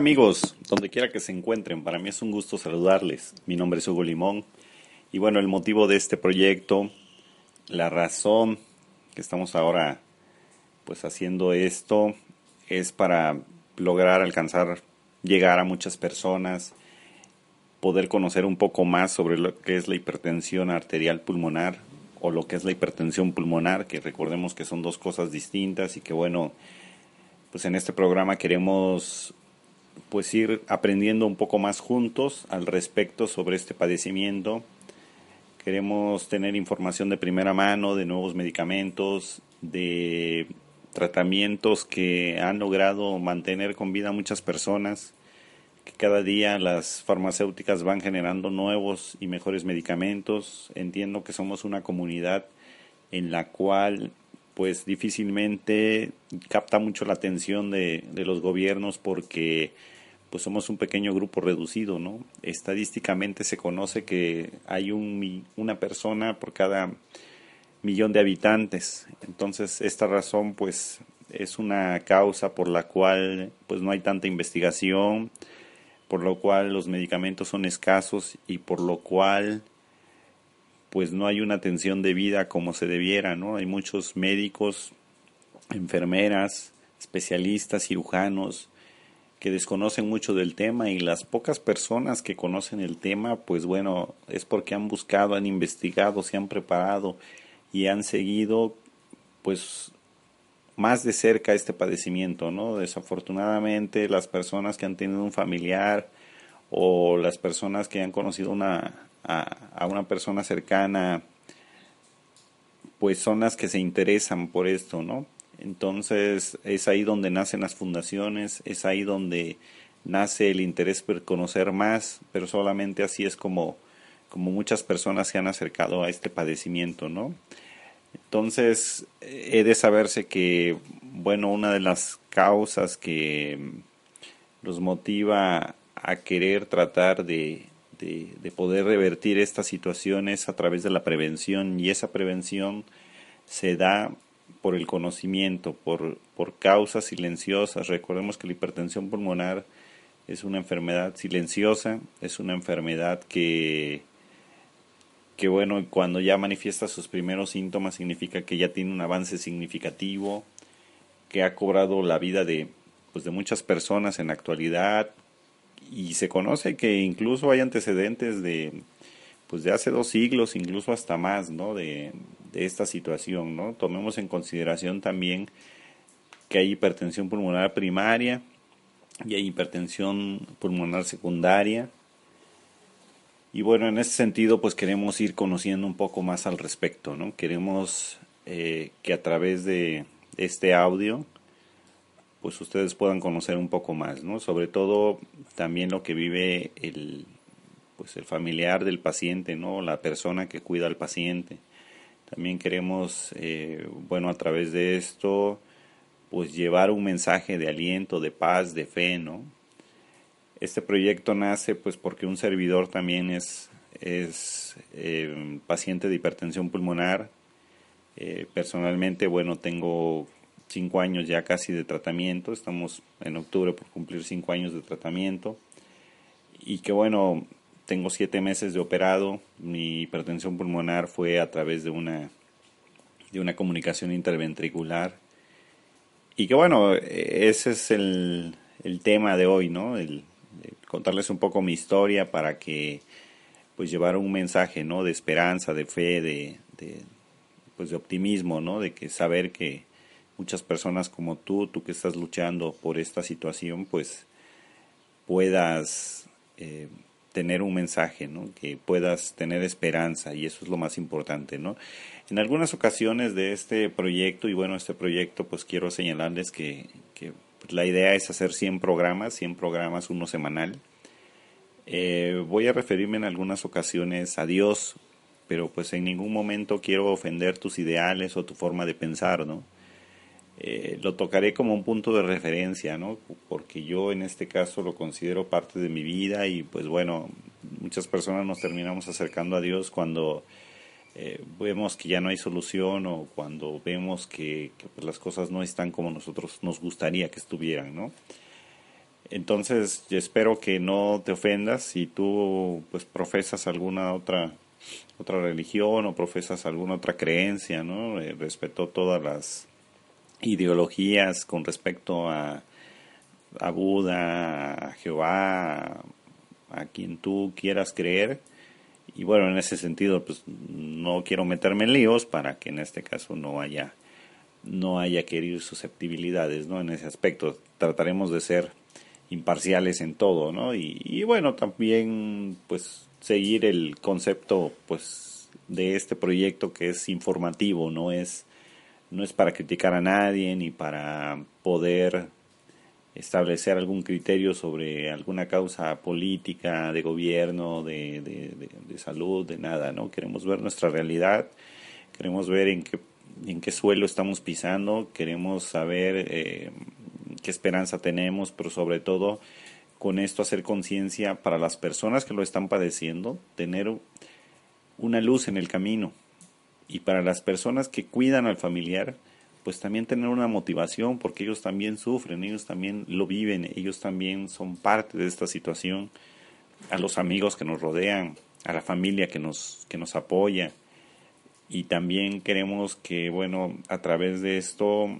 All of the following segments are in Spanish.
Amigos, donde quiera que se encuentren, para mí es un gusto saludarles. Mi nombre es Hugo Limón y bueno, el motivo de este proyecto, la razón que estamos ahora pues haciendo esto es para lograr alcanzar, llegar a muchas personas, poder conocer un poco más sobre lo que es la hipertensión arterial pulmonar o lo que es la hipertensión pulmonar, que recordemos que son dos cosas distintas y que bueno, pues en este programa queremos pues ir aprendiendo un poco más juntos al respecto sobre este padecimiento. Queremos tener información de primera mano de nuevos medicamentos, de tratamientos que han logrado mantener con vida a muchas personas, que cada día las farmacéuticas van generando nuevos y mejores medicamentos. Entiendo que somos una comunidad en la cual pues difícilmente capta mucho la atención de, los gobiernos porque pues somos un pequeño grupo reducido, ¿no? Estadísticamente se conoce que hay un, una persona por cada millón de habitantes. Entonces, esta razón, pues, es una causa por la cual, pues, no hay tanta investigación, por lo cual los medicamentos son escasos y por lo cual, pues, no hay una atención de vida como se debiera, ¿no? Hay muchos médicos, enfermeras, especialistas, cirujanos, que desconocen mucho del tema y las pocas personas que conocen el tema, pues bueno, es porque han buscado, han investigado, se han preparado y han seguido pues más de cerca este padecimiento, ¿no? Desafortunadamente las personas que han tenido un familiar o las personas que han conocido una, a, a una persona cercana, pues son las que se interesan por esto, ¿no? Entonces es ahí donde nacen las fundaciones, es ahí donde nace el interés por conocer más, pero solamente así es como, como muchas personas se han acercado a este padecimiento, ¿no? Entonces, he de saberse que, bueno, una de las causas que los motiva a querer tratar de, de, de poder revertir estas situaciones a través de la prevención y esa prevención se da por el conocimiento, por, por causas silenciosas. Recordemos que la hipertensión pulmonar es una enfermedad silenciosa, es una enfermedad que, que bueno, cuando ya manifiesta sus primeros síntomas significa que ya tiene un avance significativo, que ha cobrado la vida de, pues, de muchas personas en la actualidad y se conoce que incluso hay antecedentes de, pues de hace dos siglos, incluso hasta más, ¿no? De, de esta situación, ¿no? Tomemos en consideración también que hay hipertensión pulmonar primaria y hay hipertensión pulmonar secundaria. Y bueno, en ese sentido, pues queremos ir conociendo un poco más al respecto, ¿no? Queremos eh, que a través de este audio, pues ustedes puedan conocer un poco más, ¿no? Sobre todo también lo que vive el, pues el familiar del paciente, ¿no? La persona que cuida al paciente. También queremos, eh, bueno, a través de esto, pues llevar un mensaje de aliento, de paz, de fe, ¿no? Este proyecto nace pues porque un servidor también es, es eh, paciente de hipertensión pulmonar. Eh, personalmente, bueno, tengo cinco años ya casi de tratamiento, estamos en octubre por cumplir cinco años de tratamiento y que bueno, tengo siete meses de operado. Mi hipertensión pulmonar fue a través de una, de una comunicación interventricular. Y que bueno, ese es el, el tema de hoy, ¿no? El, contarles un poco mi historia para que pues llevar un mensaje, ¿no? De esperanza, de fe, de, de, pues de optimismo, ¿no? De que saber que muchas personas como tú, tú que estás luchando por esta situación, pues puedas eh, tener un mensaje, ¿no? que puedas tener esperanza y eso es lo más importante. ¿no? En algunas ocasiones de este proyecto, y bueno, este proyecto pues quiero señalarles que, que la idea es hacer 100 programas, 100 programas, uno semanal. Eh, voy a referirme en algunas ocasiones a Dios, pero pues en ningún momento quiero ofender tus ideales o tu forma de pensar, ¿no? Eh, lo tocaré como un punto de referencia, ¿no? Porque yo en este caso lo considero parte de mi vida y pues bueno, muchas personas nos terminamos acercando a Dios cuando eh, vemos que ya no hay solución o cuando vemos que, pues, las cosas no están como nosotros nos gustaría que estuvieran, ¿no? Entonces, yo espero que no te ofendas si tú pues profesas alguna otra otra religión o profesas alguna otra creencia, ¿no? Eh, respeto todas las ideologías con respecto a, a Buda, a Jehová, a quien tú quieras creer. Y bueno, en ese sentido, pues no quiero meterme en líos para que en este caso no haya, no haya que herir susceptibilidades, ¿no? En ese aspecto trataremos de ser imparciales en todo, ¿no? Y, y bueno, también, pues seguir el concepto pues de este proyecto que es informativo, no es no es para criticar a nadie ni para poder establecer algún criterio sobre alguna causa política, de gobierno, de, de, salud, de nada, ¿no? Queremos ver nuestra realidad, queremos ver en qué, en qué suelo estamos pisando, queremos saber eh, qué esperanza tenemos, pero sobre todo con esto hacer conciencia para las personas que lo están padeciendo, tener una luz en el camino. Y para las personas que cuidan al familiar, pues también tener una motivación, porque ellos también sufren, ellos también lo viven, ellos también son parte de esta situación, a los amigos que nos rodean, a la familia que nos, que nos apoya. Y también queremos que, bueno, a través de esto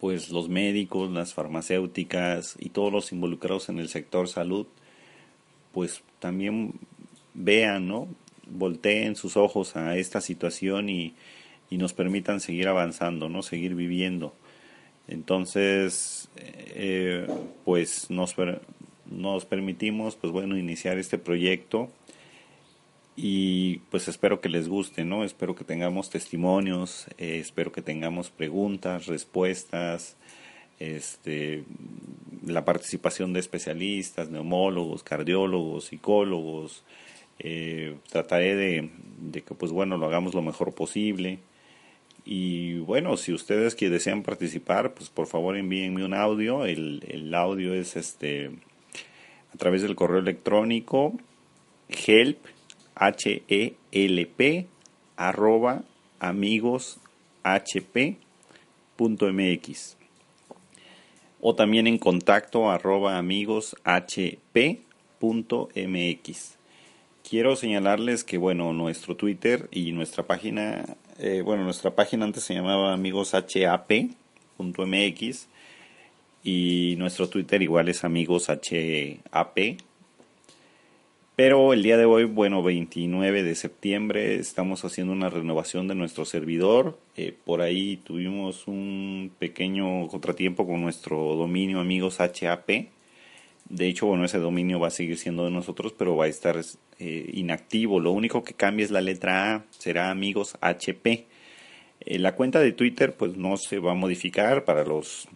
pues los médicos, las farmacéuticas y todos los involucrados en el sector salud, pues también vean, ¿no? Volteen sus ojos a esta situación y, y nos permitan seguir avanzando, ¿no? Seguir viviendo. Entonces, eh, pues nos, nos permitimos, pues bueno, iniciar este proyecto y pues espero que les guste, ¿no? Espero que tengamos testimonios, eh, espero que tengamos preguntas, respuestas, este, la participación de especialistas, neumólogos, cardiólogos, psicólogos. Eh, trataré de, que, pues bueno, lo hagamos lo mejor posible. Y bueno, si ustedes que desean participar, pues por favor envíenme un audio. El, el audio es este a través del correo electrónico help H-E-L-P, arroba amigoshp.mx o también en contacto arroba amigoshp.mx. Quiero señalarles que, bueno, nuestro Twitter y nuestra página, eh, bueno, nuestra página antes se llamaba amigoshap.mx y nuestro Twitter igual es amigoshap pero el día de hoy, bueno, 29 de septiembre, estamos haciendo una renovación de nuestro servidor. Eh, por ahí tuvimos un pequeño contratiempo con nuestro dominio amigos HAP. De hecho, bueno, ese dominio va a seguir siendo de nosotros, pero va a estar eh, inactivo. Lo único que cambia es la letra A, será amigos HP. Eh, la cuenta de Twitter, pues no se va a modificar para los,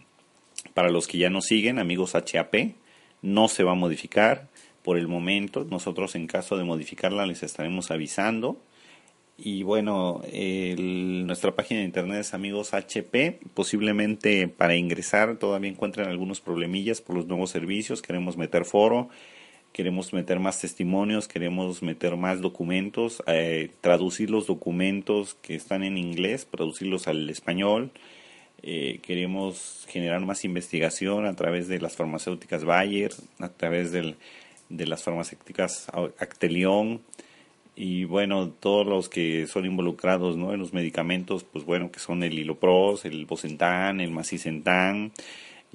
para los que ya nos siguen, amigos HAP. No se va a modificar por el momento. Nosotros en caso de modificarla les estaremos avisando. Y bueno, nuestra página de internet es amigos HP. Posiblemente para ingresar todavía encuentran algunos problemillas por los nuevos servicios. Queremos meter foro, queremos meter más testimonios, queremos meter más documentos, eh, traducir los documentos que están en inglés, traducirlos al español. Eh, queremos generar más investigación a través de las farmacéuticas Bayer, a través del de las farmacéuticas Actelion y bueno, todos los que son involucrados ¿no? en los medicamentos, pues bueno, que son el Hilopros, el Bosentan, el Macicentán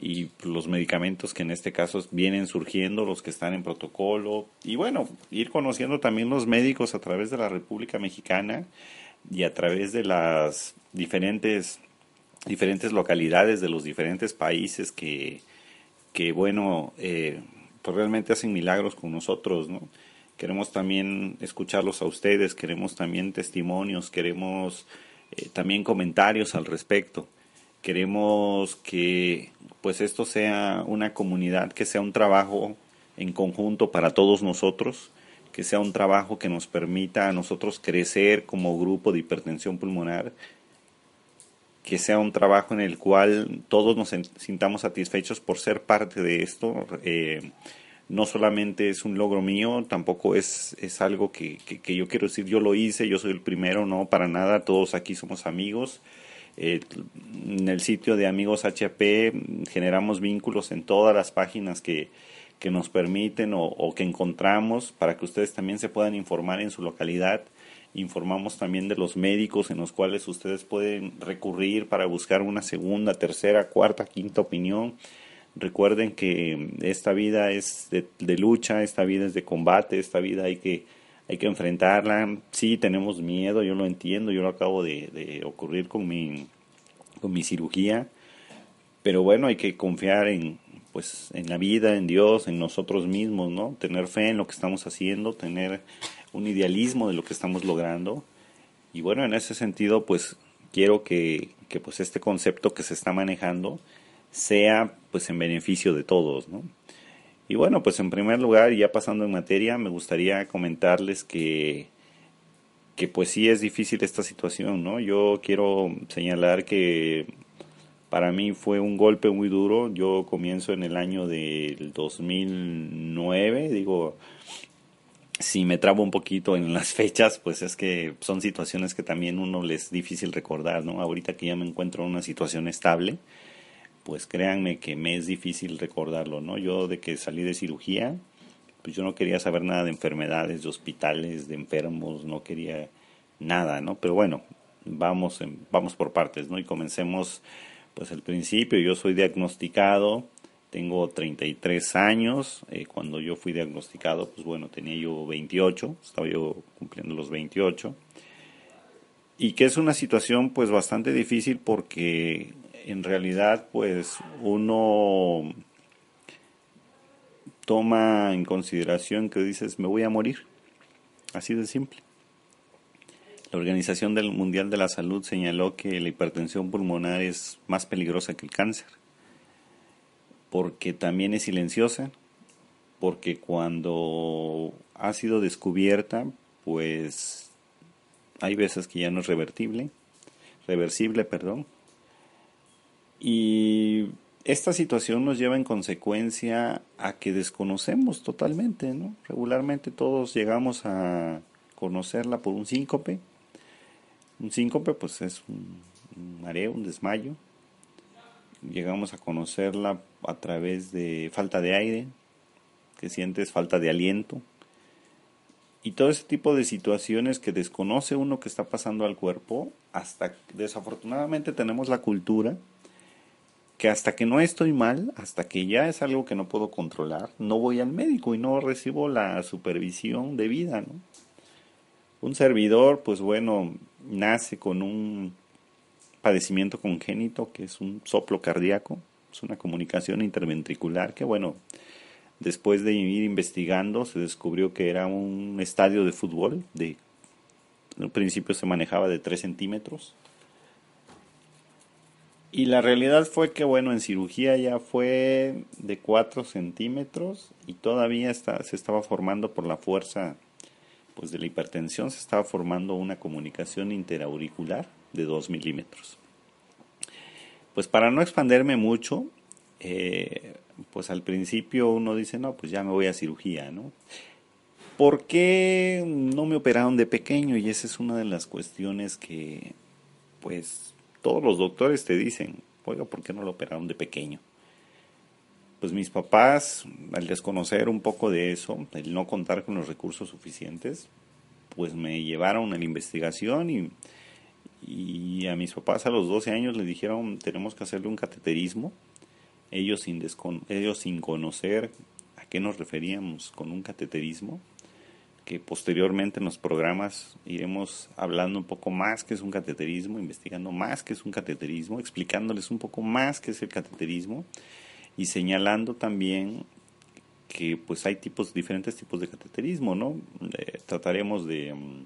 y los medicamentos que en este caso vienen surgiendo, los que están en protocolo y bueno, ir conociendo también los médicos a través de la República Mexicana y a través de las diferentes diferentes localidades de los diferentes países que, que bueno, eh, pues, realmente hacen milagros con nosotros, ¿no? Queremos también escucharlos a ustedes, queremos también testimonios, queremos eh, también comentarios al respecto. Queremos que pues esto sea una comunidad, que sea un trabajo en conjunto para todos nosotros, que sea un trabajo que nos permita a nosotros crecer como grupo de hipertensión pulmonar, que sea un trabajo en el cual todos nos sintamos satisfechos por ser parte de esto. Eh, no solamente es un logro mío, tampoco es, es algo que, que, yo quiero decir, yo lo hice, yo soy el primero, no, para nada, todos aquí somos amigos en el sitio de Amigos HP generamos vínculos en todas las páginas que, que nos permiten o, o, que encontramos para que ustedes también se puedan informar en su localidad. Informamos también de los médicos en los cuales ustedes pueden recurrir para buscar una segunda, tercera, cuarta, quinta opinión. Recuerden que esta vida es de, de lucha, esta vida es de combate, esta vida hay que hay que enfrentarla. Sí, tenemos miedo, yo lo entiendo, yo lo acabo de, ocurrir con mi, con mi cirugía, pero bueno, hay que confiar en, pues, en la vida, en Dios, en nosotros mismos, ¿no? Tener fe en lo que estamos haciendo, tener un idealismo de lo que estamos logrando. Y bueno, en ese sentido, pues quiero que, que pues este concepto que se está manejando sea pues en beneficio de todos, ¿no? Y bueno, pues en primer lugar, ya pasando en materia, me gustaría comentarles que, que pues sí es difícil esta situación, ¿no? Yo quiero señalar que para mí fue un golpe muy duro. Yo comienzo en el año del 2009, digo, si me trabo un poquito en las fechas, pues es que son situaciones que también uno les es difícil recordar, ¿no? Ahorita que ya me encuentro en una situación estable, pues créanme que me es difícil recordarlo, ¿no? Yo de que salí de cirugía, pues yo no quería saber nada de enfermedades, de hospitales, de enfermos, no quería nada, ¿no? Pero bueno, vamos, vamos por partes, ¿no? Y comencemos, pues al principio, yo soy diagnosticado, tengo 33 años, eh, cuando yo fui diagnosticado, pues bueno, tenía yo 28, estaba yo cumpliendo los 28, y que es una situación pues bastante difícil porque en realidad pues uno toma en consideración que dices me voy a morir, así de simple. La Organización del Mundial de la Salud señaló que la hipertensión pulmonar es más peligrosa que el cáncer, porque también es silenciosa, porque cuando ha sido descubierta, pues hay veces que ya no es revertible, reversible, perdón, y esta situación nos lleva en consecuencia a que desconocemos totalmente, ¿no? Regularmente todos llegamos a conocerla por un síncope. Un síncope pues es un, mareo, un desmayo. Llegamos a conocerla a través de falta de aire, que sientes falta de aliento. Y todo ese tipo de situaciones que desconoce uno que está pasando al cuerpo, hasta desafortunadamente tenemos la cultura que hasta que no estoy mal, hasta que ya es algo que no puedo controlar, no voy al médico y no recibo la supervisión debida, ¿no? Un servidor, pues bueno, nace con un padecimiento congénito que es un soplo cardíaco, es una comunicación interventricular que bueno, después de ir investigando se descubrió que era un estadio de fútbol, de, en principio se manejaba de 3 centímetros, y la realidad fue que, bueno, en cirugía ya fue de 4 centímetros y todavía está, se estaba formando por la fuerza pues, de la hipertensión, se estaba formando una comunicación interauricular de 2 milímetros. Pues para no expanderme mucho, eh, pues al principio uno dice, no, pues ya me voy a cirugía, ¿no? ¿Por qué no me operaron de pequeño? Y esa es una de las cuestiones que, pues, todos los doctores te dicen, oiga, ¿por qué no lo operaron de pequeño? Pues mis papás, al desconocer un poco de eso, el no contar con los recursos suficientes, pues me llevaron a la investigación y, y a mis papás a los 12 años les dijeron, tenemos que hacerle un cateterismo. Ellos sin, ellos sin conocer a qué nos referíamos con un cateterismo, que posteriormente en los programas iremos hablando un poco más qué es un cateterismo, investigando más qué es un cateterismo, explicándoles un poco más qué es el cateterismo y señalando también que pues hay tipos diferentes tipos de cateterismo, ¿no? Eh, trataremos de, mm,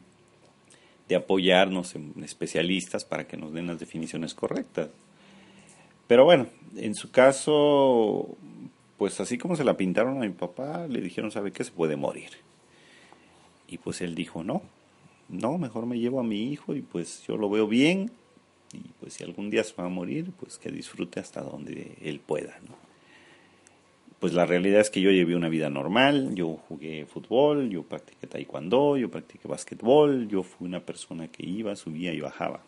de apoyarnos en especialistas para que nos den las definiciones correctas. Pero bueno, en su caso, pues así como se la pintaron a mi papá, le dijeron, ¿sabe qué? Se puede morir. Y pues él dijo, no, no, mejor me llevo a mi hijo y pues yo lo veo bien y pues si algún día se va a morir, pues que disfrute hasta donde él pueda, ¿no? Pues la realidad es que yo llevé una vida normal, yo jugué fútbol, yo practiqué taekwondo, yo practiqué básquetbol, yo fui una persona que iba, subía y bajaba.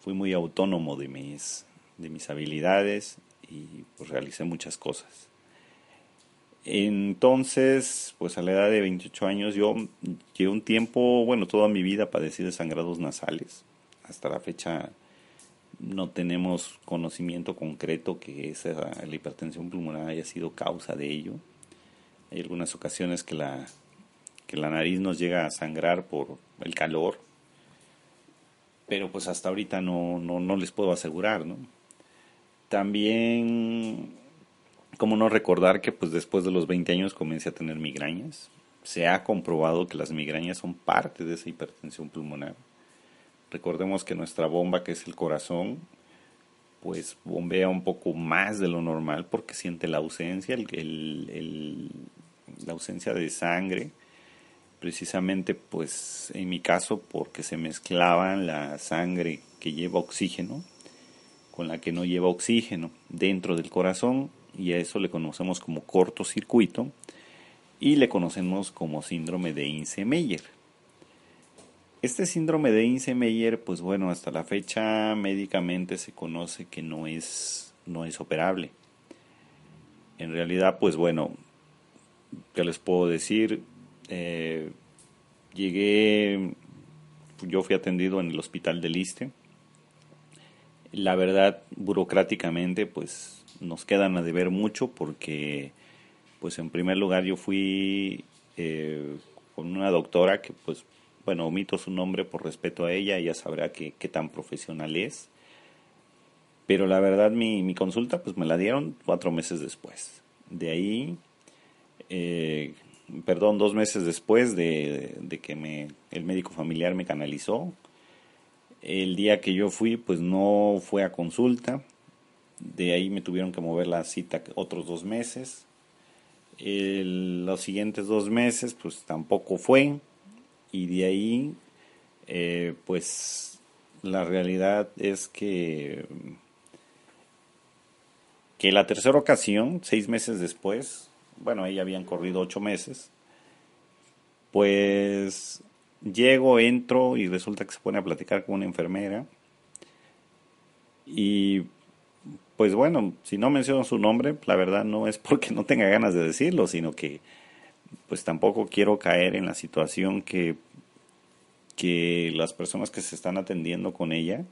fui muy autónomo de mis, de mis habilidades y pues realicé muchas cosas. Entonces, pues a la edad de 28 años yo llevo un tiempo, bueno, toda mi vida padecí de sangrados nasales. Hasta la fecha no tenemos conocimiento concreto que esa, la hipertensión pulmonar haya sido causa de ello. Hay algunas ocasiones que la, que la nariz nos llega a sangrar por el calor, pero pues hasta ahorita no, no, no les puedo asegurar, ¿no? También, como no recordar que pues después de los 20 años comencé a tener migrañas. Se ha comprobado que las migrañas son parte de esa hipertensión pulmonar. Recordemos que nuestra bomba, que es el corazón, pues bombea un poco más de lo normal porque siente la ausencia, el, la ausencia de sangre, precisamente pues en mi caso porque se mezclaban la sangre que lleva oxígeno con la que no lleva oxígeno dentro del corazón y a eso le conocemos como cortocircuito y le conocemos como síndrome de Ince-Meyer. Este síndrome de Ince-Meyer, pues bueno, hasta la fecha médicamente se conoce que no es, no es operable. En realidad, pues bueno, ¿qué les puedo decir? Eh, llegué, yo fui atendido en el hospital de Liste la verdad, burocráticamente, pues nos quedan a deber mucho porque, pues en primer lugar yo fui eh, con una doctora que, pues, bueno, omito su nombre por respeto a ella, ella sabrá qué tan profesional es. Pero la verdad, mi, mi, consulta, pues me la dieron cuatro meses después. De ahí, eh, perdón, dos meses después de, de que me, el médico familiar me canalizó, el día que yo fui, pues no fue a consulta. De ahí me tuvieron que mover la cita otros dos meses. los siguientes dos meses, pues tampoco fue. Y de ahí, eh, pues la realidad es que, que la tercera ocasión, seis meses después, bueno, ahí habían corrido ocho meses, pues Llego, entro y resulta que se pone a platicar con una enfermera. Y pues bueno, si no menciono su nombre, la verdad no es porque no tenga ganas de decirlo, sino que pues tampoco quiero caer en la situación que, que las personas que se están atendiendo con ella,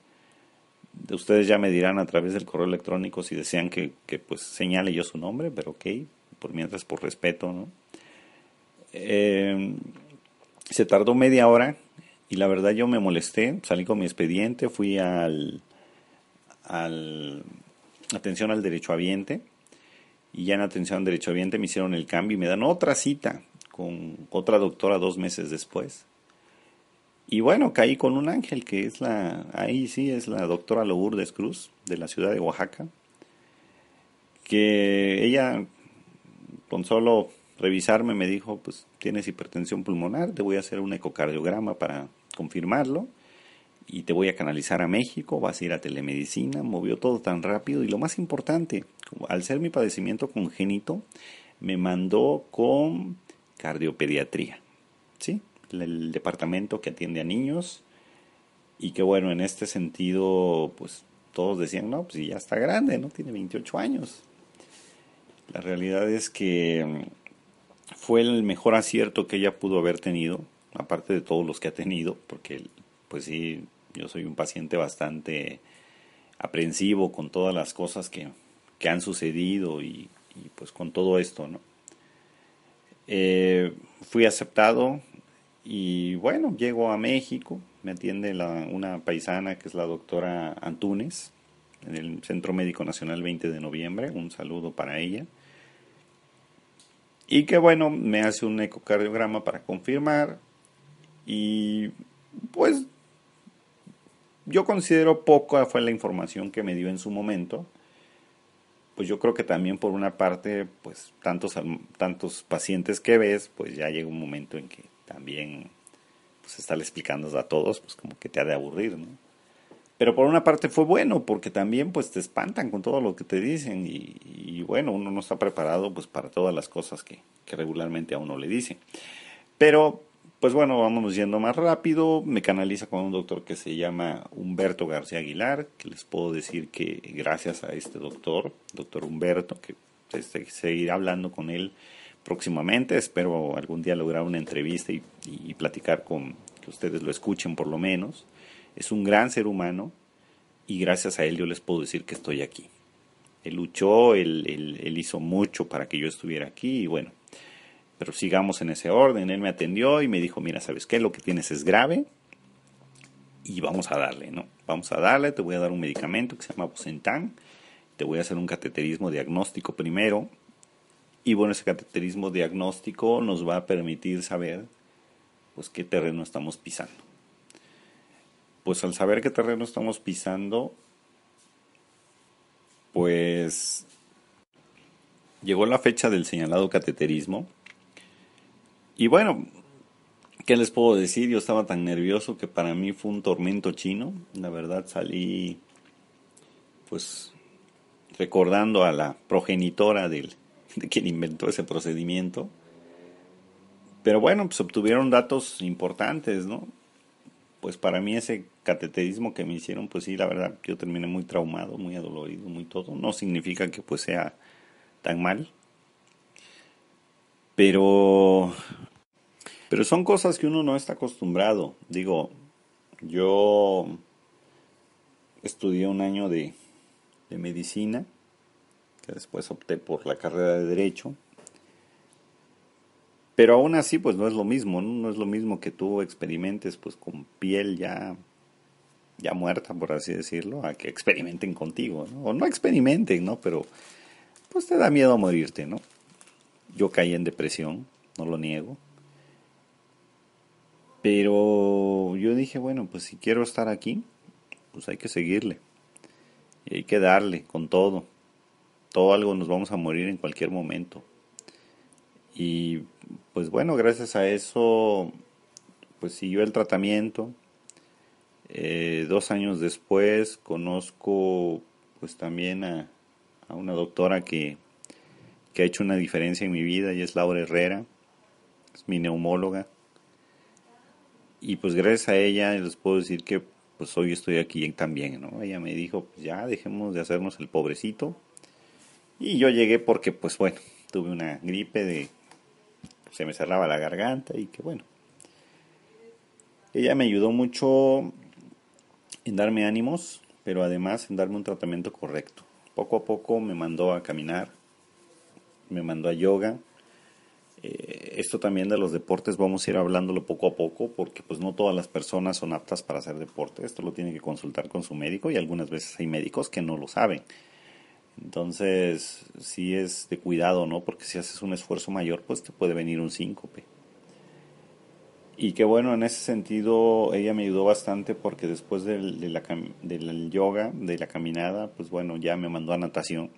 ustedes ya me dirán a través del correo electrónico si desean que, que pues señale yo su nombre, pero ok, por mientras por respeto, ¿no? Eh, se tardó media hora y la verdad yo me molesté, salí con mi expediente, fui al, al atención al derechohabiente y ya en atención al derechohabiente me hicieron el cambio y me dan otra cita con otra doctora dos meses después. Y bueno, caí con un ángel que es la, ahí sí, es la doctora Lourdes Cruz de la ciudad de Oaxaca, que ella con solo revisarme me dijo, pues tienes hipertensión pulmonar, te voy a hacer un ecocardiograma para confirmarlo y te voy a canalizar a México, vas a ir a telemedicina, movió todo tan rápido y lo más importante, al ser mi padecimiento congénito, me mandó con cardiopediatría, ¿sí? El departamento que atiende a niños y que bueno, en este sentido, pues todos decían, no, pues ya está grande, ¿no? Tiene 28 años. La realidad es que fue el mejor acierto que ella pudo haber tenido, aparte de todos los que ha tenido, porque pues sí, yo soy un paciente bastante aprensivo con todas las cosas que, que han sucedido y, pues con todo esto, ¿no? Eh, fui aceptado y bueno, llego a México, me atiende la, una paisana que es la doctora Antunes en el Centro Médico Nacional 20 de noviembre, un saludo para ella. Y que bueno, me hace un ecocardiograma para confirmar. Y pues yo considero poca fue la información que me dio en su momento. Pues yo creo que también por una parte, pues tantos, tantos pacientes que ves, pues ya llega un momento en que también pues estarle explicando a todos, pues como que te ha de aburrir, ¿no? Pero por una parte fue bueno, porque también pues te espantan con todo lo que te dicen y, bueno, uno no está preparado pues para todas las cosas que, regularmente a uno le dicen. Pero pues bueno, vamos yendo más rápido. Me canaliza con un doctor que se llama Humberto García Aguilar, que les puedo decir que gracias a este doctor, doctor Humberto, que este, seguirá hablando con él próximamente. Espero algún día lograr una entrevista y, platicar con que ustedes lo escuchen por lo menos. Es un gran ser humano y gracias a él yo les puedo decir que estoy aquí. Él luchó, él hizo mucho para que yo estuviera aquí y bueno, pero sigamos en ese orden. Él me atendió y me dijo, mira, ¿sabes qué? Lo que tienes es grave y vamos a darle, ¿no? Vamos a darle, te voy a dar un medicamento que se llama Bosentan, te voy a hacer un cateterismo diagnóstico primero y bueno, ese cateterismo diagnóstico nos va a permitir saber pues qué terreno estamos pisando. Pues al saber qué terreno estamos pisando, pues llegó la fecha del señalado cateterismo y bueno, ¿qué les puedo decir? Yo estaba tan nervioso que para mí fue un tormento chino. La verdad salí pues recordando a la progenitora del, de quien inventó ese procedimiento. Pero bueno, pues obtuvieron datos importantes, ¿no? Pues para mí ese cateterismo que me hicieron, pues sí, la verdad, yo terminé muy traumado, muy adolorido, muy todo. No significa que pues sea tan mal. Pero pero son cosas que uno no está acostumbrado. Digo, yo estudié un año de, medicina, que después opté por la carrera de derecho. Pero aún así, pues no es lo mismo, ¿no? No es lo mismo que tú experimentes pues con piel ya, ya muerta, por así decirlo, a que experimenten contigo, ¿no? O no experimenten, ¿no? Pero pues te da miedo morirte, ¿no? Yo caí en depresión, no lo niego. Pero yo dije, bueno, pues si quiero estar aquí, pues hay que seguirle. Y hay que darle con todo. Todo algo nos vamos a morir en cualquier momento. Y pues bueno, gracias a eso, pues siguió el tratamiento. Eh, dos años después conozco pues también a, a una doctora que, que ha hecho una diferencia en mi vida y es Laura Herrera, es mi neumóloga y pues gracias a ella les puedo decir que pues hoy estoy aquí también, ¿no? Ella me dijo, pues ya dejemos de hacernos el pobrecito. Y yo llegué porque pues bueno, tuve una gripe de se me cerraba la garganta y que bueno. Ella me ayudó mucho en darme ánimos, pero además en darme un tratamiento correcto. Poco a poco me mandó a caminar, me mandó a yoga, eh, esto también de los deportes vamos a ir hablándolo poco a poco porque pues no todas las personas son aptas para hacer deporte. Esto lo tiene que consultar con su médico y algunas veces hay médicos que no lo saben. Entonces, sí es de cuidado, ¿no? Porque si haces un esfuerzo mayor, pues te puede venir un síncope. Y que bueno, en ese sentido ella me ayudó bastante porque después de la, del yoga, de la caminada, pues bueno, ya me mandó a natación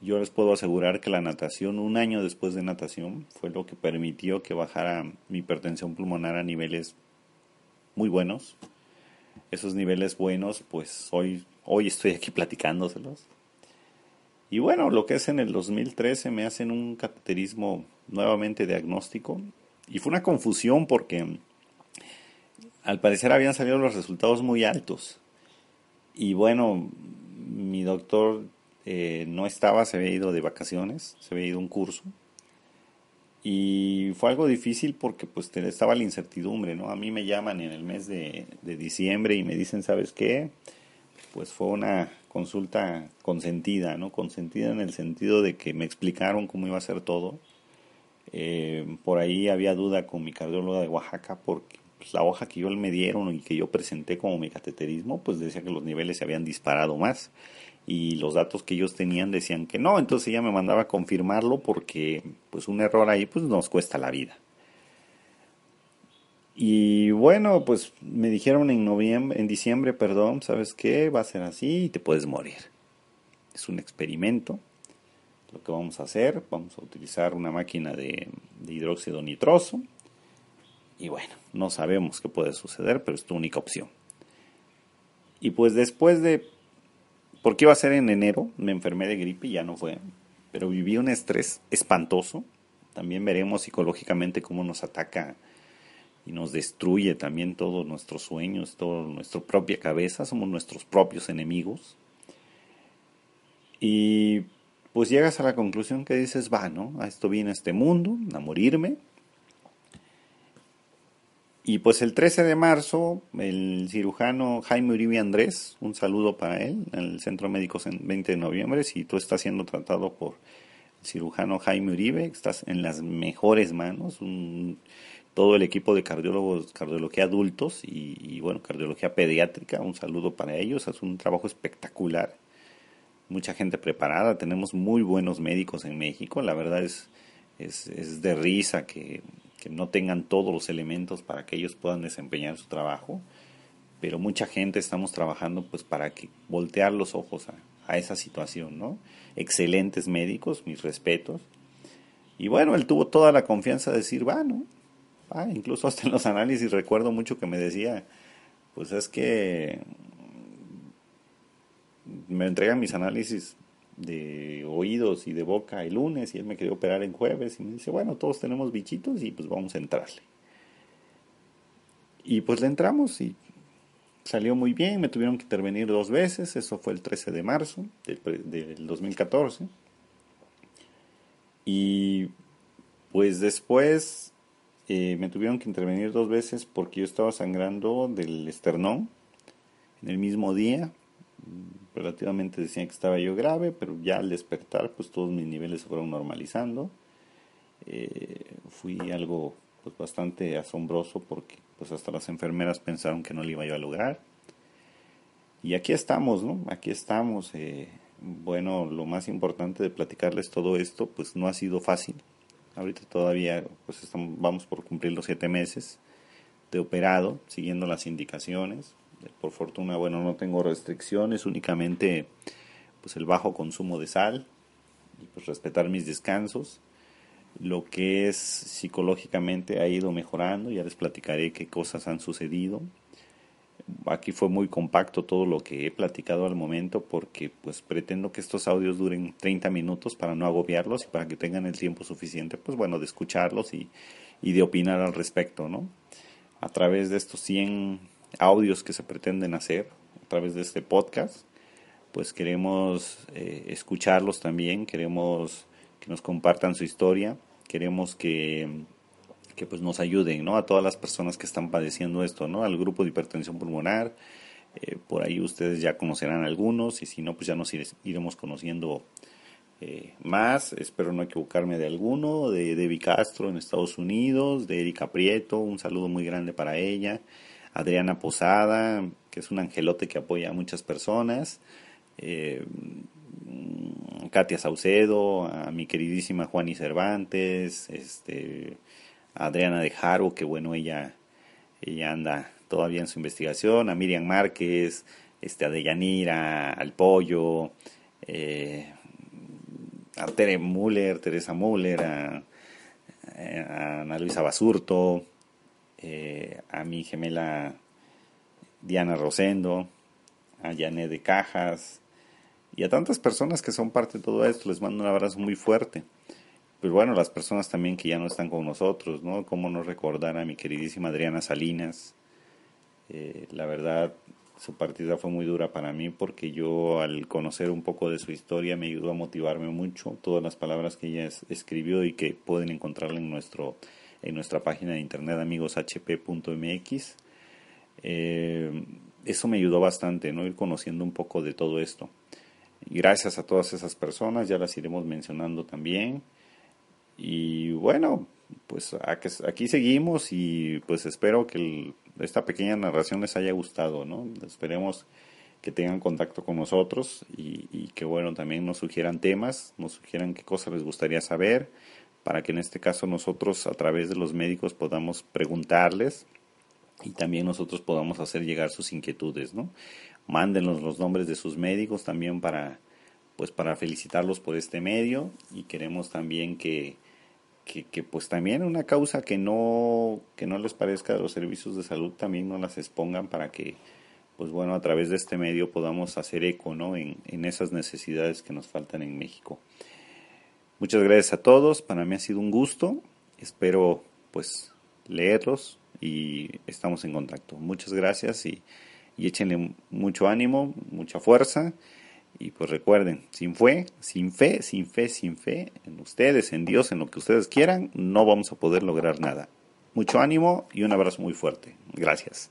yo les puedo asegurar que la natación, un año después de natación, fue lo que permitió que bajara mi hipertensión pulmonar a niveles muy buenos. Esos niveles buenos, pues hoy, hoy estoy aquí platicándoselos. Y bueno, lo que es en el 2013 me hacen un cateterismo nuevamente diagnóstico. Y fue una confusión porque al parecer habían salido los resultados muy altos. Y bueno, mi doctor eh, no estaba, se había ido de vacaciones, se había ido un curso. Y fue algo difícil porque pues estaba la incertidumbre, ¿no? A mí me llaman en el mes de, diciembre y me dicen, ¿sabes qué? Pues fue una consulta consentida, ¿no? Consentida en el sentido de que me explicaron cómo iba a ser todo. Eh, por ahí había duda con mi cardióloga de Oaxaca porque pues, la hoja que yo me dieron y que yo presenté como mi cateterismo, pues decía que los niveles se habían disparado más y los datos que ellos tenían decían que no, entonces ella me mandaba a confirmarlo porque pues un error ahí pues nos cuesta la vida. Y bueno, pues me dijeron en noviembre, en diciembre, perdón, ¿sabes qué? Va a ser así y te puedes morir. Es un experimento. Lo que vamos a hacer, vamos a utilizar una máquina de, de hidróxido nitroso. Y bueno, no sabemos qué puede suceder, pero es tu única opción. Y pues después de porque iba a ser en enero, me enfermé de gripe y ya no fue. Pero viví un estrés espantoso. También veremos psicológicamente cómo nos ataca y nos destruye también todos nuestros sueños, toda nuestra propia cabeza, somos nuestros propios enemigos. Y pues llegas a la conclusión que dices, va, ¿no? A esto viene este mundo, a morirme. Y pues el 13 de marzo, el cirujano Jaime Uribe Andrés, un saludo para él, en el Centro Médico 20 de noviembre, si tú estás siendo tratado por el cirujano Jaime Uribe, estás en las mejores manos, todo el equipo de cardiólogos, cardiología adultos y, bueno, cardiología pediátrica, un saludo para ellos, es un trabajo espectacular mucha gente preparada, tenemos muy buenos médicos en México, la verdad es, es, de risa que, no tengan todos los elementos para que ellos puedan desempeñar su trabajo, pero mucha gente estamos trabajando pues para que voltear los ojos a, esa situación, ¿no? Excelentes médicos, mis respetos. Y bueno, él tuvo toda la confianza de decir, va, ¿no? Incluso hasta en los análisis recuerdo mucho que me decía, pues es que me entregan mis análisis de oídos y de boca el lunes y él me quería operar en jueves y me dice, bueno, todos tenemos bichitos y pues vamos a entrarle. Y pues le entramos y salió muy bien, me tuvieron que intervenir dos veces, eso fue el 13 de marzo del, 2014. Y pues después eh, me tuvieron que intervenir dos veces porque yo estaba sangrando del esternón en el mismo día, relativamente decían que estaba yo grave, pero ya al despertar pues todos mis niveles se fueron normalizando. Eh, fui algo pues bastante asombroso porque pues hasta las enfermeras pensaron que no lo iba yo a lograr. Y aquí estamos, ¿no? Aquí estamos. Eh, bueno, lo más importante de platicarles todo esto pues no ha sido fácil. Ahorita todavía pues estamos, vamos por cumplir los siete meses de operado, siguiendo las indicaciones por fortuna, bueno, no tengo restricciones, únicamente pues el bajo consumo de sal y pues respetar mis descansos. Lo que es psicológicamente ha ido mejorando, ya les platicaré qué cosas han sucedido. Aquí fue muy compacto todo lo que he platicado al momento porque pues pretendo que estos audios duren 30 minutos para no agobiarlos y para que tengan el tiempo suficiente pues bueno de escucharlos y, y de opinar al respecto, ¿no? A través de estos 100 audios que se pretenden hacer a través de este podcast, pues queremos eh, escucharlos también, queremos que nos compartan su historia, queremos que, que pues nos ayuden, ¿no? A todas las personas que están padeciendo esto, ¿no? Al grupo de hipertensión pulmonar, eh, por ahí ustedes ya conocerán algunos y si no, pues ya nos iremos conociendo eh, más. Espero no equivocarme de alguno, de Debbie Castro en Estados Unidos, de Erika Prieto, un saludo muy grande para ella. Adriana Posada, que es un angelote que apoya a muchas personas, eh, Katia Saucedo, a mi queridísima Juani Cervantes, este, Adriana de Jaro, que bueno, ella, ella anda todavía en su investigación, a Miriam Márquez, este, a Deyanira, al Pollo, eh, a Tere Müller, Teresa Müller, a, a Ana Luisa Basurto, eh, a mi gemela Diana Rosendo, a Janet de Cajas y a tantas personas que son parte de todo esto. Les mando un abrazo muy fuerte. Pues bueno, las personas también que ya no están con nosotros, ¿no? Cómo no recordar a mi queridísima Adriana Salinas. Eh, la verdad, su partida fue muy dura para mí porque yo al conocer un poco de su historia me ayudó a motivarme mucho. Todas las palabras que ella escribió y que pueden encontrarla en nuestro en nuestra página de internet amigoshp.mx. Eh, eso me ayudó bastante, ¿no? Ir conociendo un poco de todo esto. Gracias a todas esas personas, ya las iremos mencionando también. Y bueno, pues aquí seguimos y pues espero que esta pequeña narración les haya gustado, ¿no? Esperemos que tengan contacto con nosotros y, y que bueno, también nos sugieran temas, nos sugieran qué cosas les gustaría saber para que en este caso nosotros a través de los médicos podamos preguntarles y también nosotros podamos hacer llegar sus inquietudes, ¿no? Mándenos los nombres de sus médicos también para pues para felicitarlos por este medio y queremos también que, que, pues también una causa que no que no les parezca de los servicios de salud también no las expongan para que pues bueno a través de este medio podamos hacer eco ¿no? en, en esas necesidades que nos faltan en México. Muchas gracias a todos, para mí ha sido un gusto, espero pues leerlos, y estamos en contacto. Muchas gracias y, y échenle mucho ánimo, mucha fuerza. Y pues recuerden, sin fe, sin fe, sin fe, sin fe, en ustedes, en Dios, en lo que ustedes quieran, no vamos a poder lograr nada. Mucho ánimo y un abrazo muy fuerte. Gracias.